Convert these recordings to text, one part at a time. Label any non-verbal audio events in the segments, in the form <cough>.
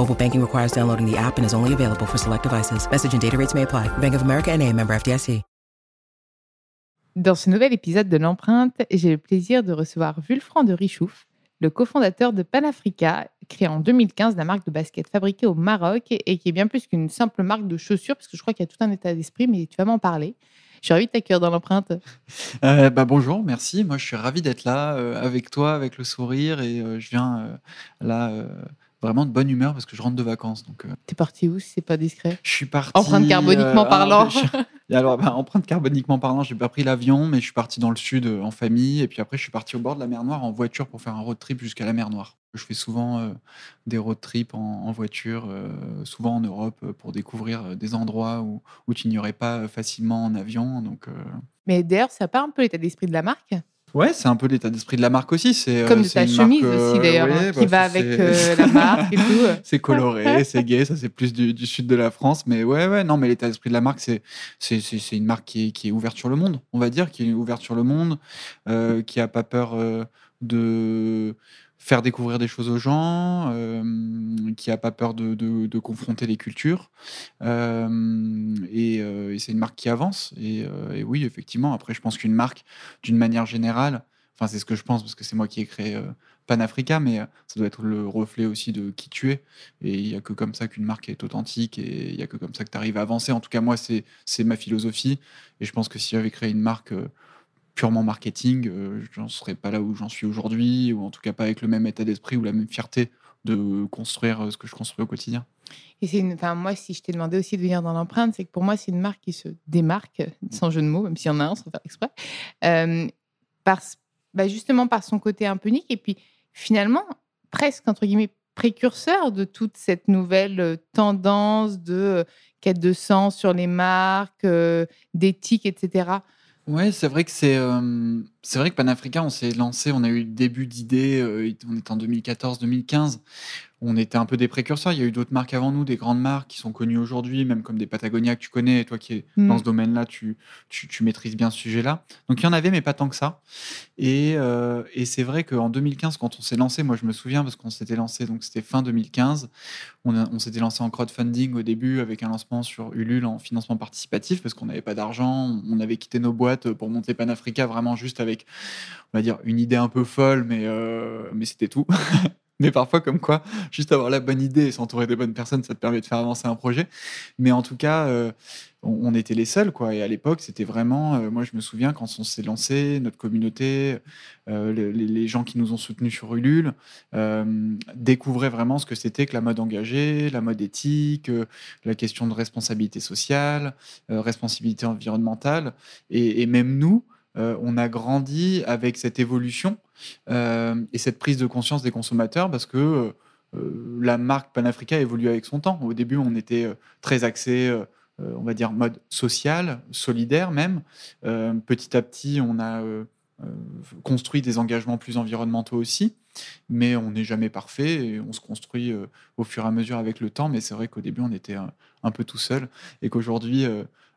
Mobile banking requires downloading the app and is only available for select devices. Message and data rates may apply. Bank of America NA, member FDIC. Dans ce nouvel épisode de l'empreinte, j'ai le plaisir de recevoir Vulfran de Richouf, le cofondateur de Panafrica, créé en 2015 la marque de basket fabriquée au Maroc et qui est bien plus qu'une simple marque de chaussures, parce que je crois qu'il y a tout un état d'esprit, mais tu vas m'en parler. Je suis ravie de t'accueillir dans l'empreinte. Euh, bah, bonjour, merci. Moi, je suis ravi d'être là euh, avec toi, avec le sourire. Et euh, je viens euh, là euh, vraiment de bonne humeur parce que je rentre de vacances. Donc, euh, T'es parti où si c'est pas discret? Je suis parti. Empreinte carboniquement euh, parlant. <laughs> je- alors, bah, empreinte carboniquement parlant, j'ai pas pris l'avion, mais je suis parti dans le sud euh, en famille. Et puis après, je suis parti au bord de la mer Noire en voiture pour faire un road trip jusqu'à la mer Noire. Je fais souvent euh, des road trips en, en voiture, souvent en Europe, pour découvrir des endroits où, où tu n'irais pas euh, facilement en avion. Donc, Mais d'ailleurs, ça part un peu l'état d'esprit de la marque, Ouais, c'est un peu l'état d'esprit de la marque aussi. C'est comme euh, de c'est ta chemise marque, aussi d'ailleurs, ouais, hein, bah, qui va avec euh, la marque et tout. <laughs> c'est coloré, c'est gay, ça c'est plus du, du sud de la France. Mais ouais, ouais, non, mais l'état d'esprit de la marque, c'est c'est c'est- c'est une marque qui est, qui est ouverte sur le monde, on va dire, qui est ouverte sur le monde, euh, qui a pas peur euh, de faire découvrir des choses aux gens, euh, qui a pas peur de, de- confronter les cultures. Euh, et et c'est une marque qui avance. Et, euh, et oui, effectivement, après, je pense qu'une marque, d'une manière générale, enfin, c'est ce que je pense parce que c'est moi qui ai créé euh, Panafrica, mais euh, ça doit être le reflet aussi de qui tu es. Et il n'y a que comme ça qu'une marque est authentique et il n'y a que comme ça que tu arrives à avancer. En tout cas, moi, c'est ma philosophie. Et je pense que si j'avais créé une marque euh, purement marketing, euh, j'en serais pas là où j'en suis aujourd'hui, ou en tout cas pas avec le même état d'esprit ou la même fierté de construire euh, ce que je construis au quotidien. Et c'est une, enfin moi, si je t'ai demandé aussi de venir dans l'empreinte, c'est que pour moi, c'est une marque qui se démarque, sans jeu de mots, même s'il y en a un, sans faire exprès, euh, par, bah, justement par son côté un peu unique, et puis finalement presque entre guillemets précurseur de toute cette nouvelle tendance de quête de sens sur les marques, euh, d'éthique, etc. Ouais, c'est vrai que c'est euh, c'est vrai que Panafrica, on s'est lancé, on a eu le début d'idées, euh, on était en 2014-2015. On était un peu des précurseurs. Il y a eu d'autres marques avant nous, des grandes marques qui sont connues aujourd'hui, même comme des Patagonia que tu connais. Et toi qui es Mm. dans ce domaine-là, tu, tu, tu maîtrises bien ce sujet-là. Donc il y en avait, mais pas tant que ça. Et, euh, et c'est vrai qu'en 2015, quand on s'est lancé, moi je me souviens parce qu'on s'était lancé, donc c'était fin 2015. On, s'était lancé en crowdfunding au début avec un lancement sur Ulule en financement participatif parce qu'on n'avait pas d'argent. On avait quitté nos boîtes pour monter Panafrica vraiment juste avec, on va dire, une idée un peu folle, mais, euh, mais c'était tout. <laughs> mais parfois, comme quoi, juste avoir la bonne idée et s'entourer des bonnes personnes, ça te permet de faire avancer un projet. Mais en tout cas, euh, on, était les seuls, quoi. Et à l'époque, c'était vraiment, euh, moi je me souviens quand on s'est lancé, notre communauté, euh, les, gens qui nous ont soutenus sur Ulule, découvraient vraiment ce que c'était que la mode engagée, la mode éthique, la question de responsabilité sociale, responsabilité environnementale. Et même nous, euh, on a grandi avec cette évolution euh, et cette prise de conscience des consommateurs parce que euh, la marque Panafrica a évolué avec son temps. Au début, on était très axé, on va dire, mode social, solidaire même. Petit à petit, on a construit des engagements plus environnementaux aussi, mais on n'est jamais parfait et on se construit au fur et à mesure avec le temps. Mais c'est vrai qu'au début, on était un, peu tout seul et qu'aujourd'hui,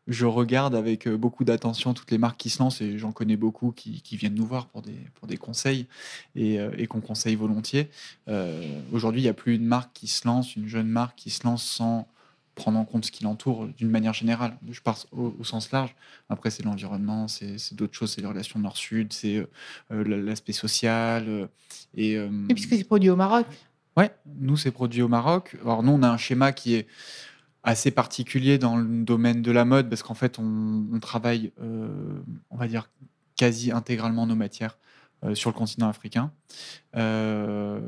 je regarde avec euh, beaucoup d'attention toutes les marques qui se lancent et j'en connais beaucoup qui, qui viennent nous voir pour des, pour des conseils et, euh, et qu'on conseille volontiers. Euh, Aujourd'hui, il n'y a plus une marque qui se lance, une jeune marque qui se lance sans prendre en compte ce qui l'entoure d'une manière générale. Je pars au, au sens large. Après, c'est l'environnement, c'est d'autres choses, c'est les relations nord-sud, c'est euh, l'aspect social. euh, et, euh, Et puisque c'est produit au Maroc. Ouais, nous, c'est produit au Maroc. Alors, nous, on a un schéma qui est assez particulier dans le domaine de la mode parce qu'en fait, on, travaille, euh, on va dire, quasi intégralement nos matières euh, sur le continent africain. Euh,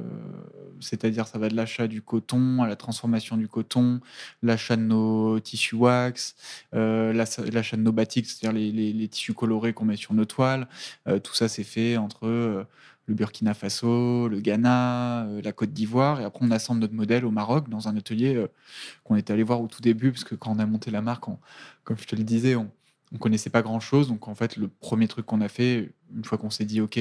C'est-à-dire, ça va de l'achat du coton à la transformation du coton, l'achat de nos tissus wax, l'achat de nos batiks, c'est-à-dire les, les, tissus colorés qu'on met sur nos toiles. Tout ça, c'est fait entre le Burkina Faso, le Ghana, euh, la Côte d'Ivoire. Et après, on assemble notre modèle au Maroc dans un atelier euh, qu'on est allé voir au tout début, parce que quand on a monté la marque, on, comme je te le disais, on on connaissait pas grand chose. Donc, en fait, le premier truc qu'on a fait, une fois qu'on s'est dit, OK,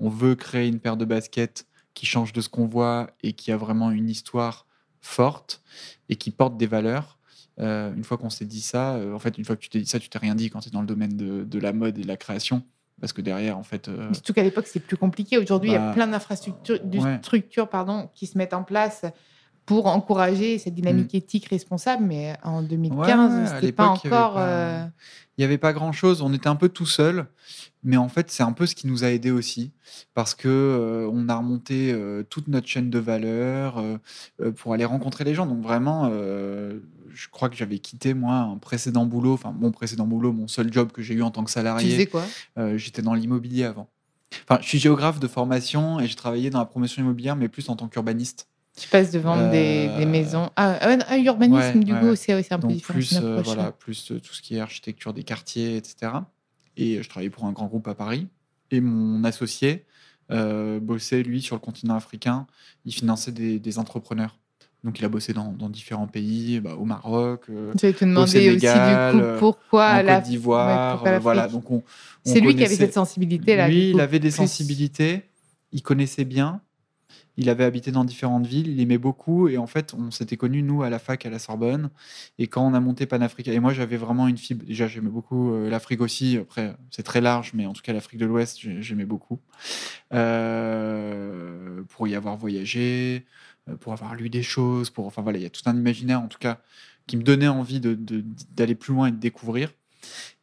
on veut créer une paire de baskets qui change de ce qu'on voit et qui a vraiment une histoire forte et qui porte des valeurs. Euh, une fois qu'on s'est dit ça, en fait, une fois que tu t'es dit ça, tu t'es rien dit quand tu es dans le domaine de, de, la mode et de la création. Parce que derrière, en fait. Euh, Surtout qu'à l'époque, c'est plus compliqué. Aujourd'hui, bah, il y a bah, plein d'infrastructures ouais. structures, pardon, qui se mettent en place pour encourager cette dynamique mmh. éthique responsable. Mais en 2015, ouais, c'était pas encore. Euh, il n'y avait pas grand chose. On était un peu tout seul. Mais en fait, c'est un peu ce qui nous a aidé aussi. Parce que euh, on a remonté euh, toute notre chaîne de valeur euh, pour aller rencontrer les gens. Donc vraiment, je crois que j'avais quitté, moi, un précédent boulot. Enfin, mon précédent boulot, mon seul job que j'ai eu en tant que salarié. Tu faisais quoi? J'étais dans l'immobilier avant. Enfin, je suis géographe de formation et j'ai travaillé dans la promotion immobilière, mais plus en tant qu'urbaniste. Tu passes de vendre euh... des, des, maisons. Ah, un urbanisme, ouais, du ouais. coup, c'est un peu Donc différent. Plus, euh, voilà, plus euh, tout ce qui est architecture des quartiers, etc. Et je travaillais pour un grand groupe à Paris. Et mon associé euh, bossait, lui, sur le continent africain. Il finançait des, des entrepreneurs. Donc, il a bossé dans, dans différents pays, bah, au Maroc, euh, demander Sénégal, aussi, du coup, pourquoi en Côte d'Ivoire. Ouais, voilà. Donc, on, on c'est lui qui avait cette sensibilité là. Lui, il avait des plus... sensibilités. Il connaissait bien. Il avait habité dans différentes villes, il aimait beaucoup et en fait, on s'était connus nous à la fac à la Sorbonne. Et quand on a monté Panafrica, et moi j'avais vraiment une fibre. Déjà, j'aimais beaucoup euh, l'Afrique aussi. Après, c'est très large, mais en tout cas l'Afrique de l'Ouest, j'aimais beaucoup. Euh, pour y avoir voyagé, euh, pour avoir lu des choses, pour enfin voilà, il y a tout un imaginaire en tout cas qui me donnait envie d'aller plus loin et de découvrir.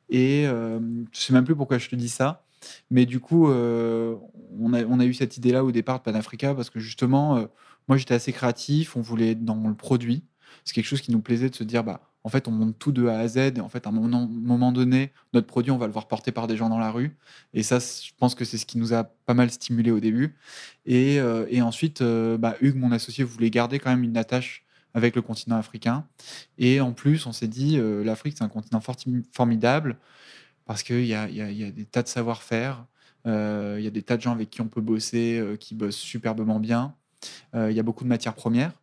Et euh, je sais même plus pourquoi je te dis ça. Mais du coup, euh, on, a, on, a, eu cette idée-là au départ de Panafrica parce que justement, euh, moi j'étais assez créatif, on voulait être dans le produit. C'est quelque chose qui nous plaisait de se dire, bah, en fait, on monte tout de A à Z et en fait, à un moment, donné, notre produit, on va le voir porter par des gens dans la rue. Et ça, je pense que c'est ce qui nous a pas mal stimulé au début. Et, euh, ensuite, bah, Hugues, mon associé, voulait garder quand même une attache avec le continent africain. Et en plus, on s'est dit, l'Afrique, c'est un continent formidable parce qu'il y a, y, a, des tas de savoir-faire, euh, il y a des tas de gens avec qui on peut bosser, euh, qui bossent superbement bien. Euh, il y a beaucoup de matières premières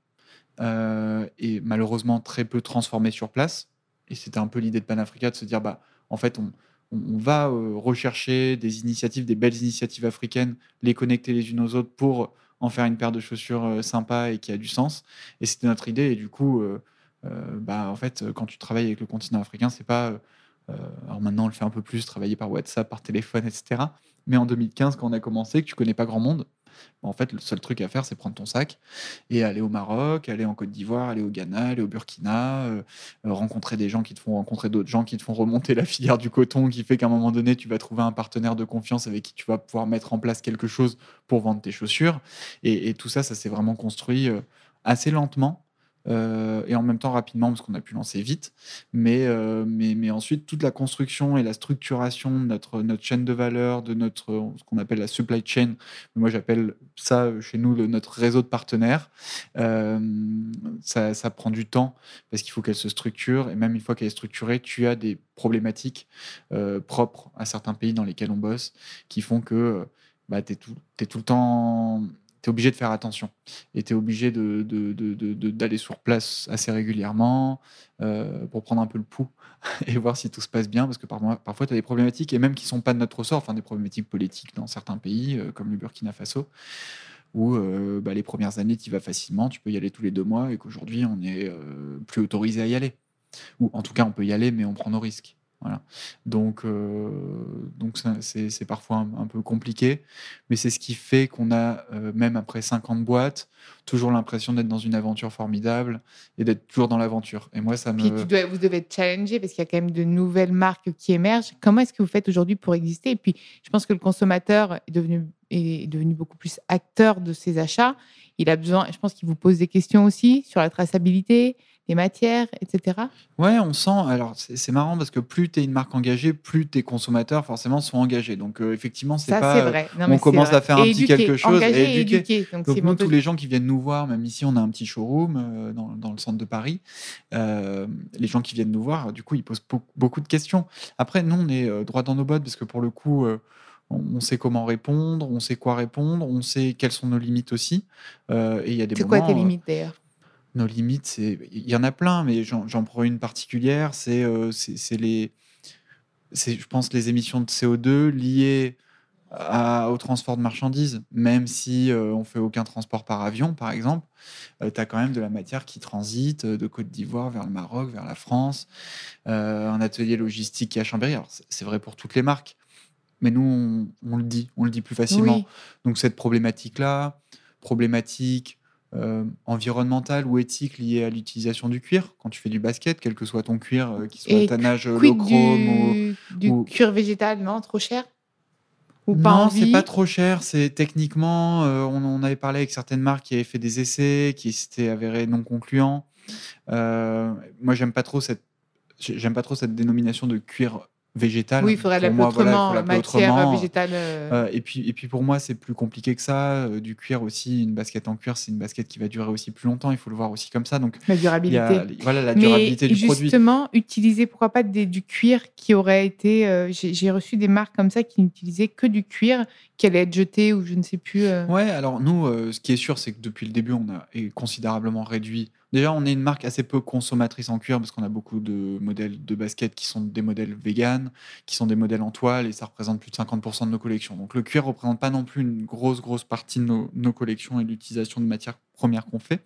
euh, et malheureusement très peu transformées sur place. Et c'était un peu l'idée de Panafrica de se dire, bah, en fait, on, va rechercher des initiatives, des belles initiatives africaines, les connecter les unes aux autres pour en faire une paire de chaussures sympa et qui a du sens. Et c'était notre idée. Et du coup, bah, en fait, quand tu travailles avec le continent africain, c'est pas euh, alors maintenant, on le fait un peu plus, travailler par WhatsApp, par téléphone, etc. Mais en 2015, quand on a commencé, que tu connais pas grand monde, en fait, le seul truc à faire, c'est prendre ton sac et aller au Maroc, aller en Côte d'Ivoire, aller au Ghana, aller au Burkina, euh, rencontrer des gens qui te font rencontrer d'autres gens, qui te font remonter la filière du coton, qui fait qu'à un moment donné, tu vas trouver un partenaire de confiance avec qui tu vas pouvoir mettre en place quelque chose pour vendre tes chaussures. Et, et tout ça, ça s'est vraiment construit euh, assez lentement euh, et en même temps rapidement parce qu'on a pu lancer vite. Mais, euh, mais, mais ensuite, toute la construction et la structuration de notre, notre chaîne de valeur, de notre, ce qu'on appelle la supply chain, moi j'appelle ça chez nous notre réseau de partenaires, euh, ça, ça, prend du temps parce qu'il faut qu'elle se structure. Et même une fois qu'elle est structurée, tu as des problématiques propres à certains pays dans lesquels on bosse qui font que bah, tu es, es tout le temps obligé de faire attention. Et tu es obligé d'aller sur place assez régulièrement euh, pour prendre un peu le pouls <laughs> et voir si tout se passe bien. Parce que parfois, tu as des problématiques, et même qui ne sont pas de notre ressort, enfin des problématiques politiques dans certains pays, euh, comme le Burkina Faso, où euh, bah, les premières années, tu y vas facilement, tu peux y aller tous les deux mois, et qu'aujourd'hui, on n'est plus autorisé à y aller. Ou en tout cas, on peut y aller, mais on prend nos risques. Voilà. Donc, euh, donc c'est parfois un, un, peu compliqué, mais c'est ce qui fait qu'on a, euh, même après 50 boîtes, toujours l'impression d'être dans une aventure formidable et d'être toujours dans l'aventure. Et moi, ça me. Puis tu dois, vous devez être challengé parce qu'il y a quand même de nouvelles marques qui émergent. Comment est-ce que vous faites aujourd'hui pour exister? Et puis, je pense que le consommateur est devenu, est devenu beaucoup plus acteur de ses achats. Il a besoin, je pense qu'il vous pose des questions aussi sur la traçabilité, les matières, etc. Ouais, on sent. Alors, c'est marrant parce que plus tu es une marque engagée, plus tes consommateurs, forcément, sont engagés. Donc, euh, effectivement, c'est Ça, pas. c'est vrai. Non, on commence vrai. à faire un Et petit éduquer, quelque chose et engagé et éduquer. éduquer. Donc, Donc, nous, tous les gens qui viennent nous voir, même ici, on a un petit showroom euh, dans, dans le centre de Paris. euh, les gens qui viennent nous voir, du coup, ils posent beau- beaucoup de questions. Après, nous, on est droit dans nos bottes parce que pour le coup, on sait comment répondre, on sait quoi répondre, on sait quelles sont nos limites aussi. Euh, et il y a des C'est quoi tes limites d'ailleurs? Nos limites, il y en a plein, mais j'en prends une particulière. C'est euh, les, je pense les émissions de CO2 liées à- au transport de marchandises. Même si euh, on fait aucun transport par avion, par exemple, tu as quand même de la matière qui transite euh, de Côte d'Ivoire vers le Maroc, vers la France. Euh, un atelier logistique qui est à Chambéry. Alors c'est c'est vrai pour toutes les marques, mais nous on, on le dit, on le dit plus facilement. Oui. Donc cette problématique-là, problématique euh, environnementale ou éthique liée à l'utilisation du cuir, quand tu fais du basket, quel que soit ton cuir, euh, qu'il soit tannage euh, Quid low chrome ou... du, du ou- cuir végétal, non Trop cher? Ou pas Non, c'est pas trop cher. C'est techniquement, euh, on, on avait parlé avec certaines marques qui avaient fait des essais, qui s'étaient avérés non concluants. Euh, moi, j'aime pas trop cette, j'aime pas trop cette dénomination de cuir végétal. Oui, il faudrait l'appeler voilà, autrement, l'appeler matière autrement. végétale. euh, Euh, et, puis, et puis pour moi, c'est plus compliqué que ça. Euh, du cuir aussi, une basket en cuir, c'est une basket qui va durer aussi plus longtemps. Il faut le voir aussi comme ça. Donc, la durabilité. a voilà, la Mais durabilité du produit. justement, utiliser pourquoi pas des- du cuir qui aurait été. euh, J'ai reçu des marques comme ça qui n'utilisaient que du cuir qui allait être jeté ou je ne sais plus. euh. Ouais, alors nous, ce qui est sûr, c'est que depuis le début, on a considérablement réduit. Déjà, on est une marque assez peu consommatrice en cuir parce qu'on a beaucoup de modèles de baskets qui sont des modèles vegan, qui sont des modèles en toile et ça représente plus de 50% de nos collections. Donc le cuir représente pas non plus une grosse, grosse partie de nos, nos collections et l'utilisation de matières premières qu'on fait.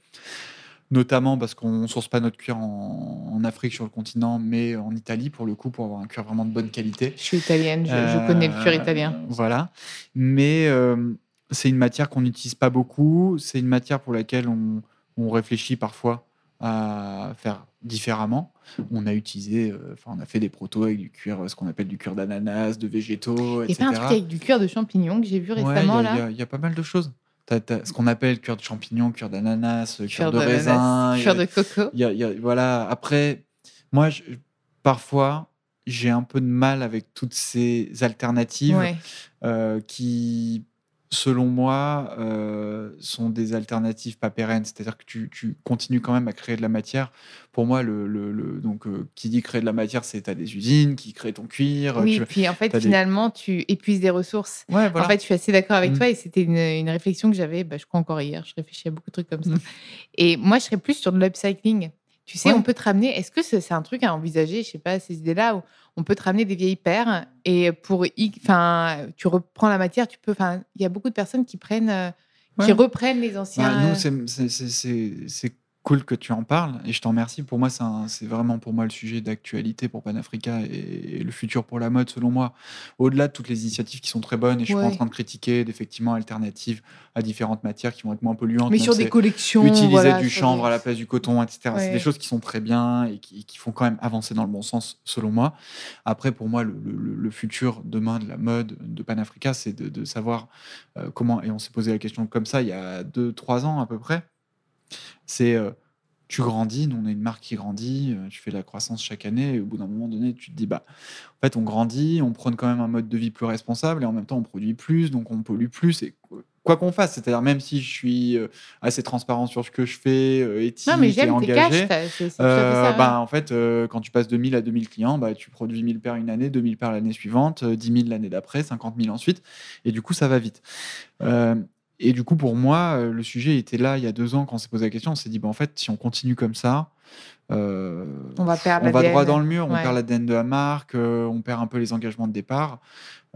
Notamment parce qu'on ne source pas notre cuir en, en Afrique sur le continent, mais en Italie pour le coup, pour avoir un cuir vraiment de bonne qualité. Je suis italienne, je, je connais le cuir Euh, italien. Voilà. Mais euh, c'est une matière qu'on n'utilise pas beaucoup. C'est une matière pour laquelle on, on réfléchit parfois à faire différemment. On a utilisé, euh, enfin, on a fait des protos avec du cuir, ce qu'on appelle du cuir d'ananas, de végétaux, etc. pas un truc avec du cuir de champignon que j'ai vu Ouais, il y récemment a- là il y a- il y, a pas mal de choses. Ce qu'on appelle cuir de champignon, cuir d'ananas, cuir, Cuir de raisin. Cuir de coco. y a- il y a- voilà. Après, moi, je- parfois, j'ai un peu de mal avec toutes ces alternatives Ouais. euh, qui, selon moi, euh, sont des alternatives pas pérennes. C'est-à-dire que tu, tu continues quand même à créer de la matière. Pour moi, le, le- le- donc, euh, qui dit créer de la matière, c'est tu as des usines qui créent ton cuir. Oui, tu- puis en fait, des- finalement, tu épuises des ressources. Ouais, voilà. En fait, je suis assez d'accord avec Mm. toi et c'était une, une réflexion que j'avais, bah, je crois encore hier, je réfléchis à beaucoup de trucs comme ça. Mm. Et moi, je serais plus sur de l'upcycling. Tu sais, Ouais. on peut te ramener, est-ce que c'est un truc à envisager, je sais pas, ces idées-là, où on peut te ramener des vieilles paires et pour, enfin, tu reprends la matière, tu peux, enfin, il y a beaucoup de personnes qui prennent, euh, qui reprennent les anciens. Bah, euh, nous, c'est- cool que tu en parles et je t'en remercie. Pour moi, c'est vraiment pour moi le sujet d'actualité pour Panafrica et, et le futur pour la mode, selon moi. Au-delà de toutes les initiatives qui sont très bonnes et je suis pas en Ouais. train de critiquer d'effectivement alternatives à différentes matières qui vont être moins polluantes. mais sur des collections. Utiliser voilà, du chanvre à la place du coton, etc. C'est Ouais. des choses qui sont très bien et qui, qui font quand même avancer dans le bon sens, selon moi. Après, pour moi, le, le- le futur demain de la mode de Panafrica, c'est de, de savoir euh, comment, et on s'est posé la question comme ça il y a 2-3 ans à peu près, c'est euh, tu grandis, nous on est une marque qui grandit, euh, tu fais de la croissance chaque année, et au bout d'un moment donné, tu te dis, bah, en fait, on grandit, on prône quand même un mode de vie plus responsable, et en même temps, on produit plus, donc on pollue plus, et quoi- qu'on fasse, c'est-à-dire même si je suis euh, assez transparent sur ce que je fais, éthique Non, mais et engagé, fait euh, ça. bah, en fait, euh, quand tu passes de 1000 à 2000 clients, bah, tu produis 1000 paires une année, 2000 paires l'année suivante, euh, 10 000 l'année d'après, 50 000 ensuite. Et du coup, ça va vite. Euh, et du coup, pour moi, euh, le sujet était là il y a deux ans quand on s'est posé la question. On s'est dit, bah, en fait, si on continue comme ça, euh, On va perdre on va l'ADN. droit dans le mur, on perd l'ADN de la marque, euh, on perd un peu les engagements de départ.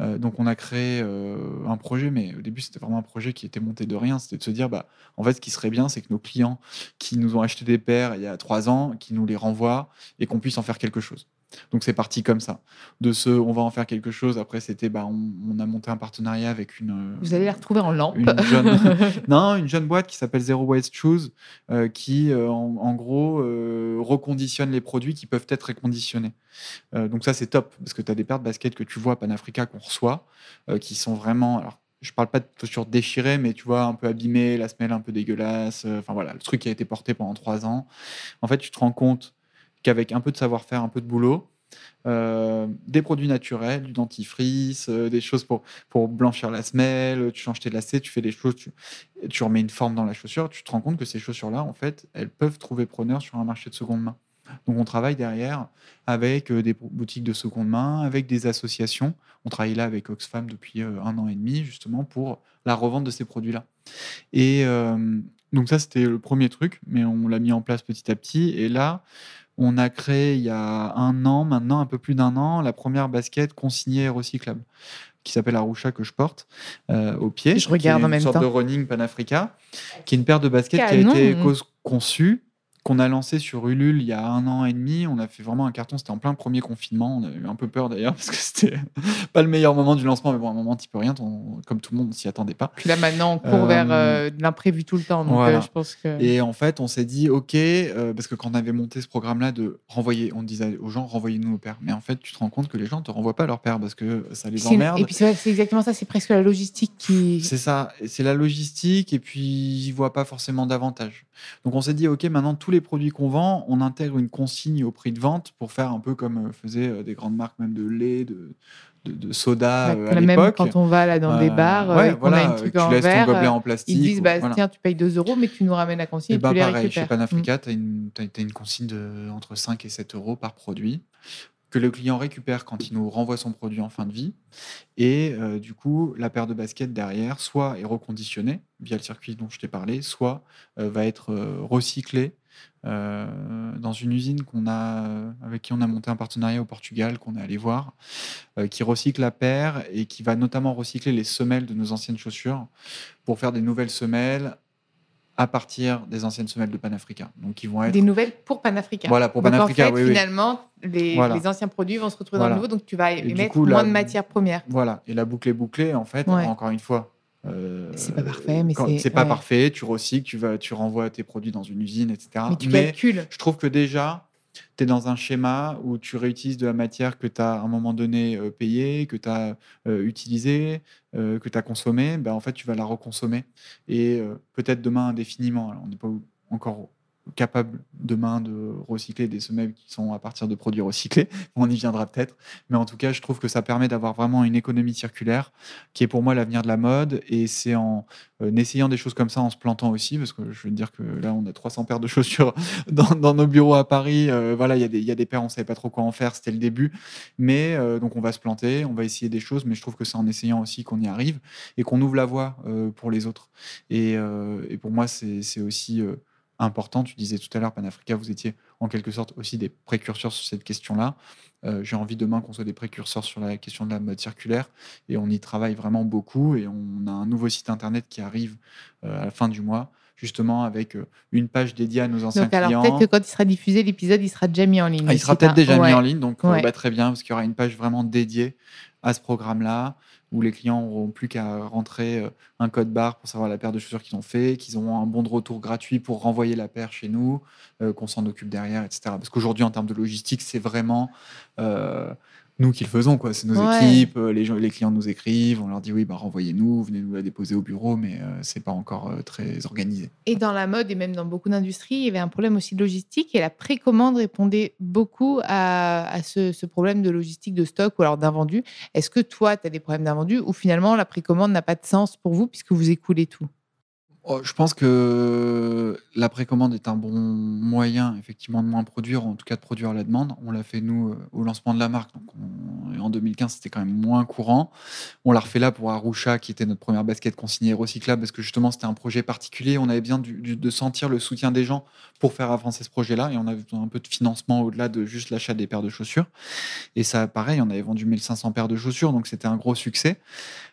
Euh, donc on a créé un projet, mais au début c'était vraiment un projet qui était monté de rien. C'était de se dire, bah, en fait, ce qui serait bien, c'est que nos clients qui nous ont acheté des paires il y a trois ans, qui nous les renvoient et qu'on puisse en faire quelque chose. Donc c'est parti comme ça. De ce, on va en faire quelque chose. Après c'était, bah, on, on a monté un partenariat avec une. Vous allez les retrouver en lampe. une jeune, <laughs> non, une jeune boîte qui s'appelle Zero Waste Shoes, euh, qui euh, en, en gros euh, reconditionne les produits qui peuvent être réconditionnés. Donc ça c'est top parce que tu as des paires de baskets que tu vois à Panafrica qu'on reçoit, qui sont vraiment. Alors, je parle pas de chaussures déchirées, mais tu vois, un peu abîmées, la semelle un peu dégueulasse. Enfin voilà, le truc qui a été porté pendant trois ans. En fait, tu te rends compte qu'avec un peu de savoir-faire, un peu de boulot, euh, des produits naturels, du dentifrice, euh, des choses pour, pour blanchir la semelle, tu changes tes lacets, tu fais des choses, tu, remets une forme dans la chaussure, tu te rends compte que ces chaussures-là, en fait, elles peuvent trouver preneur sur un marché de seconde main. Donc on travaille derrière avec euh, des boutiques de seconde main, avec des associations. On travaille là avec Oxfam depuis un an et demi, justement, pour la revente de ces produits-là. Et donc ça, c'était le premier truc, mais on l'a mis en place petit à petit. Et là, on a créé il y a un an, maintenant un peu plus d'un an, la première basket consignée et recyclable qui s'appelle Arusha que je porte euh, au pied. Je regarde qui est en même une sorte temps. de running Panafrica, qui est une paire de baskets Canon. qui a été conçue, qu'on a lancée sur Ulule il y a un an et demi. On a fait vraiment un carton, c'était en plein premier confinement. On a eu un peu peur d'ailleurs <laughs> parce que c'était pas le meilleur moment du lancement, mais bon, à un moment, tu peux rien, ton- comme tout le monde, on s'y attendait pas. Puis là, maintenant, on court Euh, vers euh, de l'imprévu tout le temps. Donc, voilà. euh, je pense que. Et en fait, on s'est dit, OK, euh, parce que quand on avait monté ce programme-là de renvoyer, on disait aux gens, renvoyez-nous nos pères. Mais en fait, tu te rends compte que les gens ne te renvoient pas leurs pères parce que ça les emmerde. Et puis, c'est exactement ça. C'est presque la logistique qui. C'est ça, c'est la logistique, et puis ils voient pas forcément d'avantage. Donc on s'est dit, ok, maintenant tous les produits qu'on vend, on intègre une consigne au prix de vente pour faire un peu comme euh, faisaient euh, des grandes marques, même de lait, de, de, de soda euh, à même quand on va là dans des bars, ouais, et voilà, a une truc tu en laisses ton verre, gobelet en plastique. ils disent bah, voilà. tiens, tu payes 2 euros, mais tu nous ramènes la consigne Et et, bah tu les pareil, récupères. chez Panafrica, tu as une, consigne de, entre 5 et 7 euros par produit que le client récupère quand il nous renvoie son produit en fin de vie. Et euh, du coup, la paire de baskets derrière, soit est reconditionnée via le circuit dont je t'ai parlé, soit euh, va être euh, recyclée dans une usine qu'on a, euh, avec qui on a monté un partenariat au Portugal, qu'on est allé voir, euh, qui recycle la paire et qui va notamment recycler les semelles de nos anciennes chaussures pour faire des nouvelles semelles à partir des anciennes semelles de Panafrica. Donc, ils vont être Des nouvelles pour Panafrica. Voilà, pour Donc, Panafrica, en fait, oui, oui. finalement, les, Voilà. les anciens produits vont se retrouver Voilà. dans le nouveau, donc tu vas émettre coup, moins la- de matières premières. Voilà, et la boucle est bouclée, en fait, Ouais. encore une fois. Euh, C'est pas parfait, mais c'est- c'est pas ouais. parfait. Tu recycles, tu vas, tu renvoies tes produits dans une usine, etc. Mais tu calcules. je trouve que déjà, tu es dans un schéma où tu réutilises de la matière que tu as à un moment donné euh, payée, que tu as utilisée, euh, que tu as consommée. Ben, en fait, tu vas la reconsommer. Et peut-être demain indéfiniment. Alors, on n'est pas encore capable demain de recycler des semelles qui sont à partir de produits recyclés. <laughs> On y viendra peut-être. Mais en tout cas, je trouve que ça permet d'avoir vraiment une économie circulaire qui est pour moi l'avenir de la mode. Et c'est en euh, essayant des choses comme ça, en se plantant aussi, parce que je veux dire que là, on a 300 paires de chaussures <laughs> dans, nos bureaux à Paris. Euh, voilà, il y, a des- paires, on savait pas trop quoi en faire, c'était le début. Mais euh, donc, on va se planter, on va essayer des choses, mais je trouve que c'est en essayant aussi qu'on y arrive et qu'on ouvre la voie pour les autres. Et, pour moi, c'est aussi important. Tu disais tout à l'heure, Panafrica, vous étiez en quelque sorte aussi des précurseurs sur cette question-là. Euh, J'ai envie demain qu'on soit des précurseurs sur la question de la mode circulaire et on y travaille vraiment beaucoup. Et on a un nouveau site internet qui arrive euh, à la fin du mois, justement avec euh, une page dédiée à nos anciens Donc, alors clients. peut-être que quand il sera diffusé, l'épisode, il sera déjà mis en ligne. Ah, il sera peut-être déjà Ouais. mis en ligne, donc Ouais. bah, très bien, parce qu'il y aura une page vraiment dédiée à ce programme-là, où les clients n'auront plus qu'à rentrer euh, un code barre pour savoir la paire de chaussures qu'ils ont fait, qu'ils auront un bon de retour gratuit pour renvoyer la paire chez nous, euh, qu'on s'en occupe derrière, etc. Parce qu'aujourd'hui, en termes de logistique, c'est vraiment euh, nous qui le faisons, quoi. C'est nos Ouais. équipes, euh, les, gens, les clients nous écrivent, on leur dit oui, bah, renvoyez-nous, venez nous la déposer au bureau, mais euh, c'est pas encore euh, très organisé. Et dans la mode et même dans beaucoup d'industries, il y avait un problème aussi de logistique et la précommande répondait beaucoup à, à ce, ce problème de logistique de stock ou alors d'invendu. Est-ce que toi, tu as des problèmes d'invendu ou finalement la précommande n'a pas de sens pour vous puisque vous écoulez tout? Oh, Je pense que la précommande est un bon moyen, effectivement, de moins produire, en tout cas de produire la demande. On l'a fait, nous, euh, au lancement de la marque. Donc on- en 2015, c'était quand même moins courant. On l'a refait là pour Arusha, qui était notre première basket consignée recyclable, parce que justement, c'était un projet particulier. On avait besoin du- de sentir le soutien des gens pour faire avancer ce projet-là. Et on avait un peu de financement au-delà de juste l'achat des paires de chaussures. Et ça, pareil, on avait vendu 1500 paires de chaussures, donc c'était un gros succès.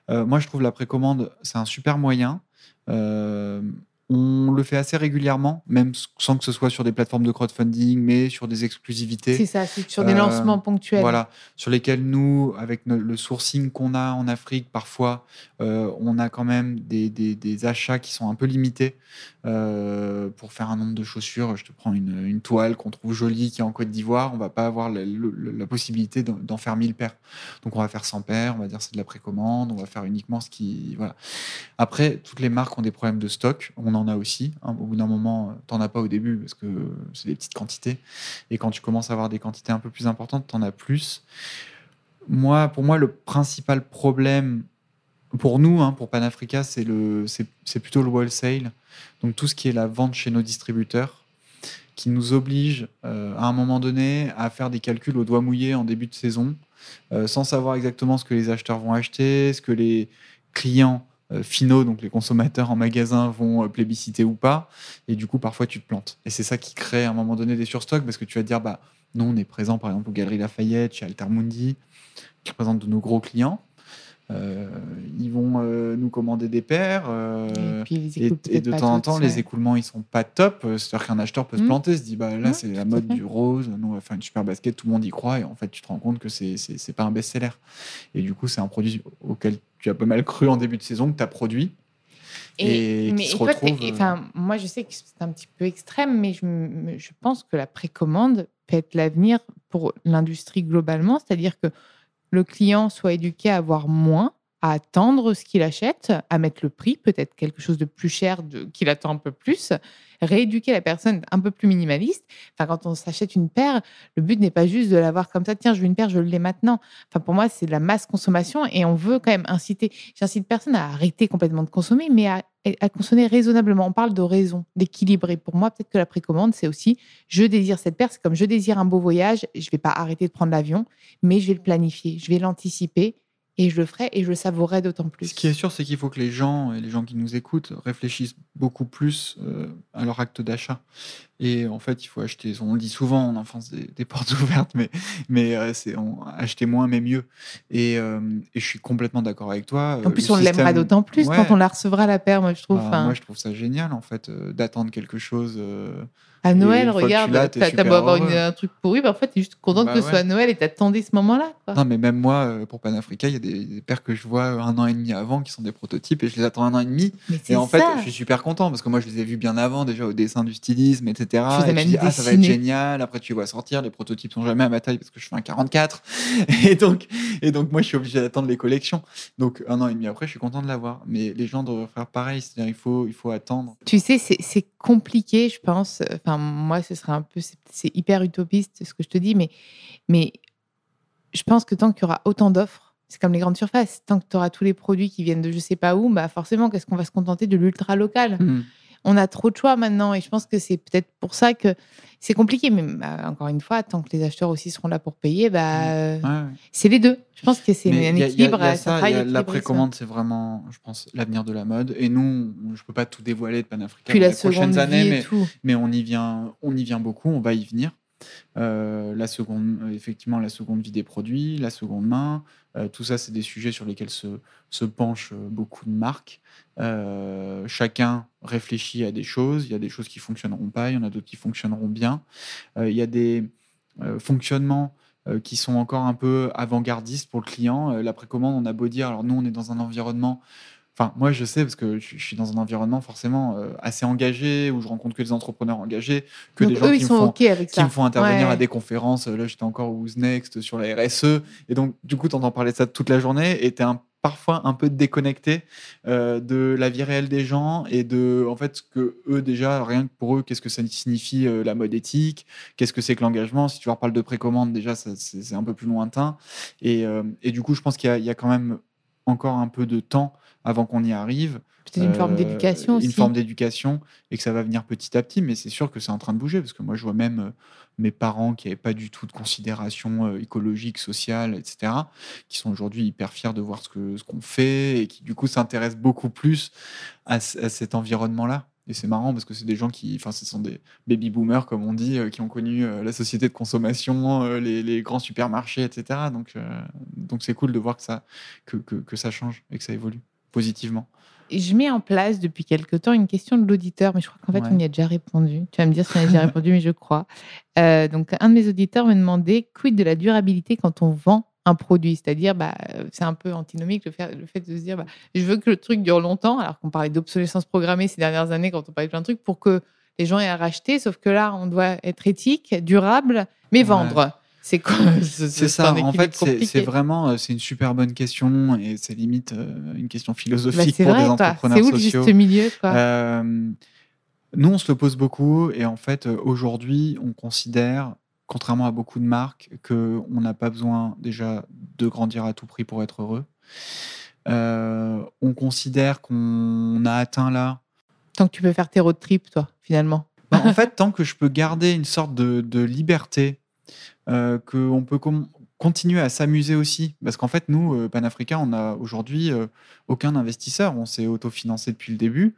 Euh, moi, je trouve la précommande, c'est un super moyen. Euh, on le fait assez régulièrement, même sans que ce soit sur des plateformes de crowdfunding, mais sur des exclusivités. C'est ça, c'est sur des lancements Euh, ponctuels. Voilà, sur lesquels nous, avec le sourcing qu'on a en Afrique, parfois, euh, on a quand même des, des- des achats qui sont un peu limités. Euh, pour faire un nombre de chaussures, je te prends une, une toile qu'on trouve jolie qui est en Côte d'Ivoire, on va pas avoir la, la possibilité d'en d'en faire 1000 paires. Donc on va faire 100 paires, on va dire c'est de la précommande, on va faire uniquement ce qui... Voilà. Après, toutes les marques ont des problèmes de stock, on en a aussi. hein. Au bout d'un moment, t'en as pas au début parce que c'est des petites quantités. Et quand tu commences à avoir des quantités un peu plus importantes, t'en as plus. Moi, pour moi, le principal problème pour nous, hein, pour Panafrica, c'est plutôt le wholesale. Donc tout ce qui est la vente chez nos distributeurs, qui nous oblige euh, à un moment donné à faire des calculs au doigt mouillé en début de saison, euh, sans savoir exactement ce que les acheteurs vont acheter, ce que les clients euh, finaux, donc les consommateurs en magasin, vont euh, plébisciter ou pas. Et du coup, parfois, tu te plantes. Et c'est ça qui crée à un moment donné des surstocks, parce que tu vas te dire, bah, nous, on est présent par exemple aux Galeries Lafayette, chez Altermundi, qui représentent de nos gros clients. Euh, ils vont euh, nous commander des paires. euh, Et puis, et, et de temps en temps, les écoulements, ils sont pas top. C'est-à-dire qu'un acheteur peut se Mm. planter, se dit, bah, là, c'est la mode du rose, nous, on va faire une super basket, tout le monde y croit, et en fait, tu te rends compte que c'est pas un best-seller. Et du coup, c'est un produit auquel tu as pas mal cru en début de saison, que tu as produit. Et qui mais se toi, t'es- retrouve, enfin, moi, je sais que c'est un petit peu extrême, mais je, je pense que la précommande peut être l'avenir pour l'industrie globalement, c'est-à-dire que le client soit éduqué à avoir moins, à attendre ce qu'il achète, à mettre le prix, peut-être quelque chose de plus cher qu'il attend un peu plus, rééduquer la personne un peu plus minimaliste. Enfin, quand on s'achète une paire, le but n'est pas juste de l'avoir comme ça, tiens, je veux une paire, je l'ai maintenant. Enfin, pour moi, c'est de la masse consommation et on veut quand même inciter. J'incite personne à arrêter complètement de consommer, mais à, consommer raisonnablement. On parle de raison, d'équilibre. Et pour moi, peut-être que la précommande, c'est aussi je désire cette paire. C'est comme je désire un beau voyage. Je vais pas arrêter de prendre l'avion, mais je vais le planifier, je vais l'anticiper et je le ferai et je le savourerai d'autant plus. Ce qui est sûr, c'est qu'il faut que les gens et les gens qui nous écoutent réfléchissent beaucoup plus euh, à leur acte d'achat. Et en fait, il faut acheter. On le dit souvent, on enfonce des, des <laughs> portes ouvertes, mais, mais euh, c'est acheter moins, mais mieux. Et, euh, et je suis complètement d'accord avec toi. En plus, le on l'aimera d'autant plus Ouais. quand on la recevra la paire, moi je trouve. Bah, moi, je trouve ça génial, en fait, d'attendre quelque chose. Euh, à Noël, regarde, t'as beau avoir une- un truc pourri, parfois t'es juste contente Bah que ce ouais. soit Noël et t'attendais ce moment-là. Non, mais même moi, euh, pour Panafrica, il y a des, des paires que je vois un an et demi avant qui sont des prototypes et je les attends un an et demi. Mais Et en fait, je suis super content parce que moi, je les ai vus bien avant, déjà au dessin du stylisme, etc. As et tu même dis, ah, ça va être génial. Après, tu vois sortir. Les prototypes sont jamais à ma taille parce que je fais un 44. <laughs> Et donc, et donc moi, je suis obligé d'attendre les collections. Donc, un an et demi après, je suis content de l'avoir. Mais les gens devraient faire pareil. C'est-à-dire, il faut, il faut attendre. Tu sais, c'est compliqué, je pense. Enfin, moi, ce serait un peu, c'est hyper utopiste ce que je te dis, mais, je pense que tant qu'il y aura autant d'offres, c'est comme les grandes surfaces. Tant que tu auras tous les produits qui viennent de je sais pas où, bah forcément, qu'est-ce qu'on va se contenter de l'ultra local? On a trop de choix maintenant, et je pense que c'est peut-être pour ça que c'est compliqué. Mais bah, encore une fois, tant que les acheteurs aussi seront là pour payer, bah, Ouais, ouais. c'est les deux. Je pense que c'est un il y a- il y a- équilibre. ça ça, y a la précommande, c'est vraiment, je pense, l'avenir de la mode. Et nous, je peux pas tout dévoiler de Panafrica la les prochaines années, mais on y vient, on y vient beaucoup, on va y venir. Euh, la seconde, effectivement, la seconde vie des produits, la seconde main, euh, tout ça, c'est des sujets sur lesquels se, penchent euh, beaucoup de marques. Euh, chacun réfléchit à des choses. Il y a des choses qui fonctionneront pas, il y en a d'autres qui fonctionneront bien. Il y a des fonctionnements qui sont encore un peu avant-gardistes pour le client. La précommande, on a beau dire, alors nous, on est dans un environnement Enfin, moi, je sais parce que je suis dans un environnement forcément euh, assez engagé où je rencontre que des entrepreneurs engagés, que Donc des gens eux, qui me font OK avec qui me font intervenir Ouais. à des conférences. Là, j'étais encore au Who's Next sur la RSE. Et donc, du coup, tu entends parler de ça toute la journée et tu es parfois un peu déconnecté euh, de la vie réelle des gens et de, en fait, ce que eux, déjà, rien que pour eux, qu'est-ce que ça signifie euh, la mode éthique Qu'est-ce que c'est que l'engagement Si tu leur parles de précommande, déjà, c'est un peu plus lointain. Et, euh, et du coup, je pense qu'il y a quand même encore un peu de temps avant qu'on y arrive. Peut-être une forme Euh, d'éducation aussi. Une forme d'éducation et que ça va venir petit à petit, mais c'est sûr que c'est en train de bouger parce que moi je vois même euh, mes parents qui n'avaient pas du tout de considération euh, écologique, sociale, etc., qui sont aujourd'hui hyper fiers de voir ce qu'on fait et qui du coup s'intéressent beaucoup plus à, cet environnement-là. Et c'est marrant parce que c'est des gens qui, enfin, ce sont des baby boomers comme on dit, euh, qui ont connu euh, la société de consommation, euh, les, les grands supermarchés, etc. Donc, donc c'est cool de voir que ça, que, que, que ça change et que ça évolue. Positivement je mets en place depuis quelque temps une question de l'auditeur, mais je crois qu'en fait, Ouais. on y a déjà répondu. Tu vas me dire si on y a déjà répondu, mais je crois. Euh, donc, un de mes auditeurs me demandait quid de la durabilité quand on vend un produit? C'est-à-dire, bah, euh, c'est un peu antinomique le fait, le fait de se dire, bah, je veux que le truc dure longtemps, alors qu'on parlait d'obsolescence programmée ces dernières années quand on parlait de plein de trucs, pour que les gens aient à racheter. Sauf que là, on doit être éthique, durable, mais Ouais. vendre. C'est quoi <laughs> C'est ça. En fait, c'est- vraiment, euh, c'est une super bonne question et c'est limite euh, une question Bah, philosophique c'est pour vrai, des entrepreneurs C'est où le sociaux. juste milieu quoi? Euh, nous, on se le pose beaucoup et en fait, euh, aujourd'hui, on considère, contrairement à beaucoup de marques, que on n'a pas besoin déjà de grandir à tout prix pour être heureux. Euh, on considère qu'on a atteint là. Tant que tu peux faire tes road trips, toi, finalement. Ben, en <laughs> fait, tant que je peux garder une sorte de, de liberté, euh, qu'on peut continuer à s'amuser aussi, parce qu'en fait, nous, euh, Panafrica, on a aujourd'hui euh, aucun investisseur, on s'est autofinancé depuis le début,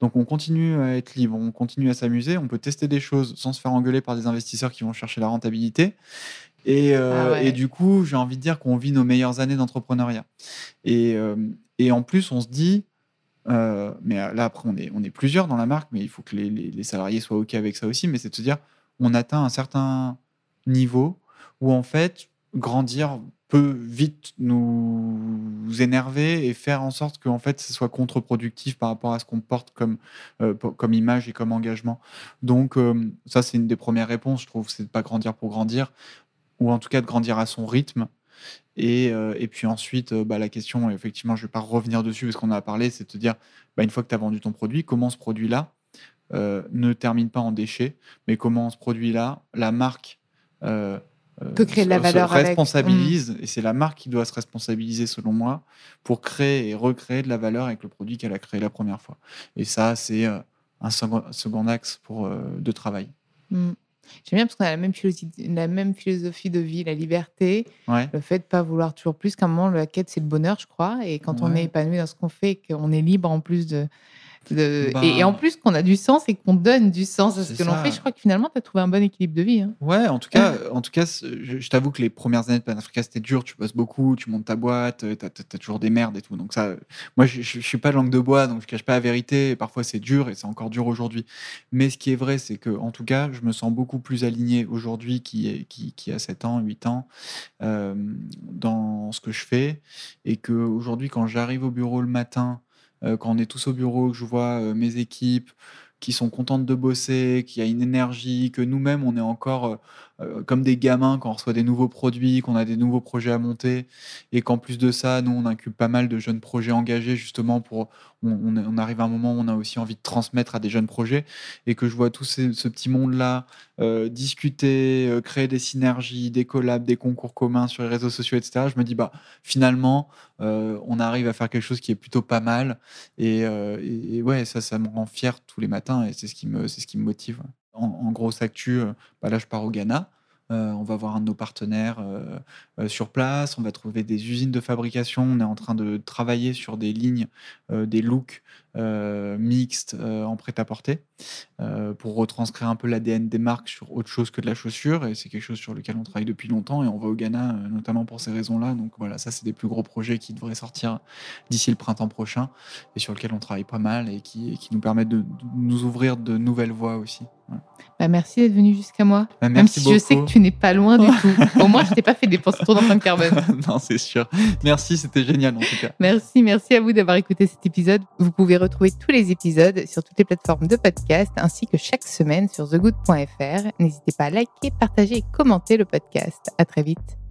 donc on continue à être libre, on continue à s'amuser, on peut tester des choses sans se faire engueuler par des investisseurs qui vont chercher la rentabilité. Et, euh, Ah ouais. et du coup, j'ai envie de dire qu'on vit nos meilleures années d'entrepreneuriat. Et, euh, et en plus, on se dit, euh, mais là après on est, on est plusieurs dans la marque, mais il faut que les, les- les salariés soient OK avec ça aussi, mais c'est de se dire, on atteint un certain niveau où en fait, grandir peut vite nous énerver et faire en sorte que en fait, ce soit contre-productif par rapport à ce qu'on porte comme, euh, comme image et comme engagement. Donc euh, ça, c'est une des premières réponses, je trouve, c'est de pas grandir pour grandir, ou en tout cas de grandir à son rythme. Et, euh, et puis ensuite, bah, la question, effectivement, je ne vais pas revenir dessus parce qu'on en a parlé, c'est de te dire, bah, une fois que tu as vendu ton produit, comment ce produit-là ne termine pas en déchet, mais comment ce produit-là, la marque euh, Peut créer de la se- se valeur avec. responsabilise, et c'est la marque qui doit se responsabiliser, selon moi, pour créer et recréer de la valeur avec le produit qu'elle a créé la première fois. Et ça, c'est euh, un second, axe pour, euh, de travail. Mm. J'aime bien parce qu'on a la même, philosophie, la même philosophie de vie, la liberté, Ouais. le fait de pas vouloir toujours plus. Qu'à un moment, la quête, c'est le bonheur, je crois. Et quand on est épanoui dans ce qu'on fait, et qu'on est libre en plus de. De- Bah. et, et en plus qu'on a du sens et qu'on donne du sens à ce que l'on fait, je crois que finalement, tu as trouvé un bon équilibre de vie. hein. Ouais, en tout cas, <laughs> en tout cas je, je t'avoue que les premières années de Panafrica, c'était dur. Tu bosses beaucoup, tu montes ta boîte, tu as, toujours des merdes et tout. Donc, ça, euh, moi, je, je, je suis pas langue de bois, donc je cache pas la vérité. Et parfois, c'est dur et c'est encore dur aujourd'hui. Mais ce qui est vrai, c'est que, en tout cas, je me sens beaucoup plus aligné aujourd'hui qui, qui, qui a 7 ans, 8 ans, euh, dans ce que je fais. Et que aujourd'hui, quand j'arrive au bureau le matin, euh, quand on est tous au bureau, que je vois euh, mes équipes qui sont contentes de bosser, qu'il y a une énergie, que nous-mêmes, on est encore euh, comme des gamins quand on reçoit des nouveaux produits, qu'on a des nouveaux projets à monter, et qu'en plus de ça, nous, on incube pas mal de jeunes projets engagés, justement, pour on, arrive à un moment où on a aussi envie de transmettre à des jeunes projets, et que je vois tout ce petit monde-là euh, discuter, euh, créer des synergies, des collabs, des concours communs sur les réseaux sociaux, etc., je me dis, bah, finalement, on arrive à faire quelque chose qui est plutôt pas mal, et, et- et ouais, ça, ça me rend fier tous les matins, et c'est ce qui me, c'est ce qui me motive. En, grosse actu, euh, bah là, je pars au Ghana. Euh, on va voir un de nos partenaires euh, sur place. On va trouver des usines de fabrication. On est en train de travailler sur des lignes, des looks euh, mixtes euh, en prêt-à-porter euh, pour retranscrire un peu l'ADN des marques sur autre chose que de la chaussure. Et c'est quelque chose sur lequel on travaille depuis longtemps. Et on va au Ghana notamment pour ces raisons-là. Donc voilà, ça, c'est des plus gros projets qui devraient sortir d'ici le printemps prochain et sur lesquels on travaille pas mal et qui, et qui nous permettent de, de nous ouvrir de nouvelles voies aussi. Voilà. Bah, merci d'être venu jusqu'à moi. Bah, Même si je sais que tu n'es pas loin du <laughs> tout. Au moins, je t'ai pas fait dépenser trop d'empreinte carbone. <laughs> non, c'est sûr. Merci, c'était génial en tout cas. Merci, merci à vous d'avoir écouté cet épisode. Vous pouvez retrouver tous les épisodes sur toutes les plateformes de podcast ainsi que chaque semaine sur thegood.fr. N'hésitez pas à liker, partager et commenter le podcast. À très vite.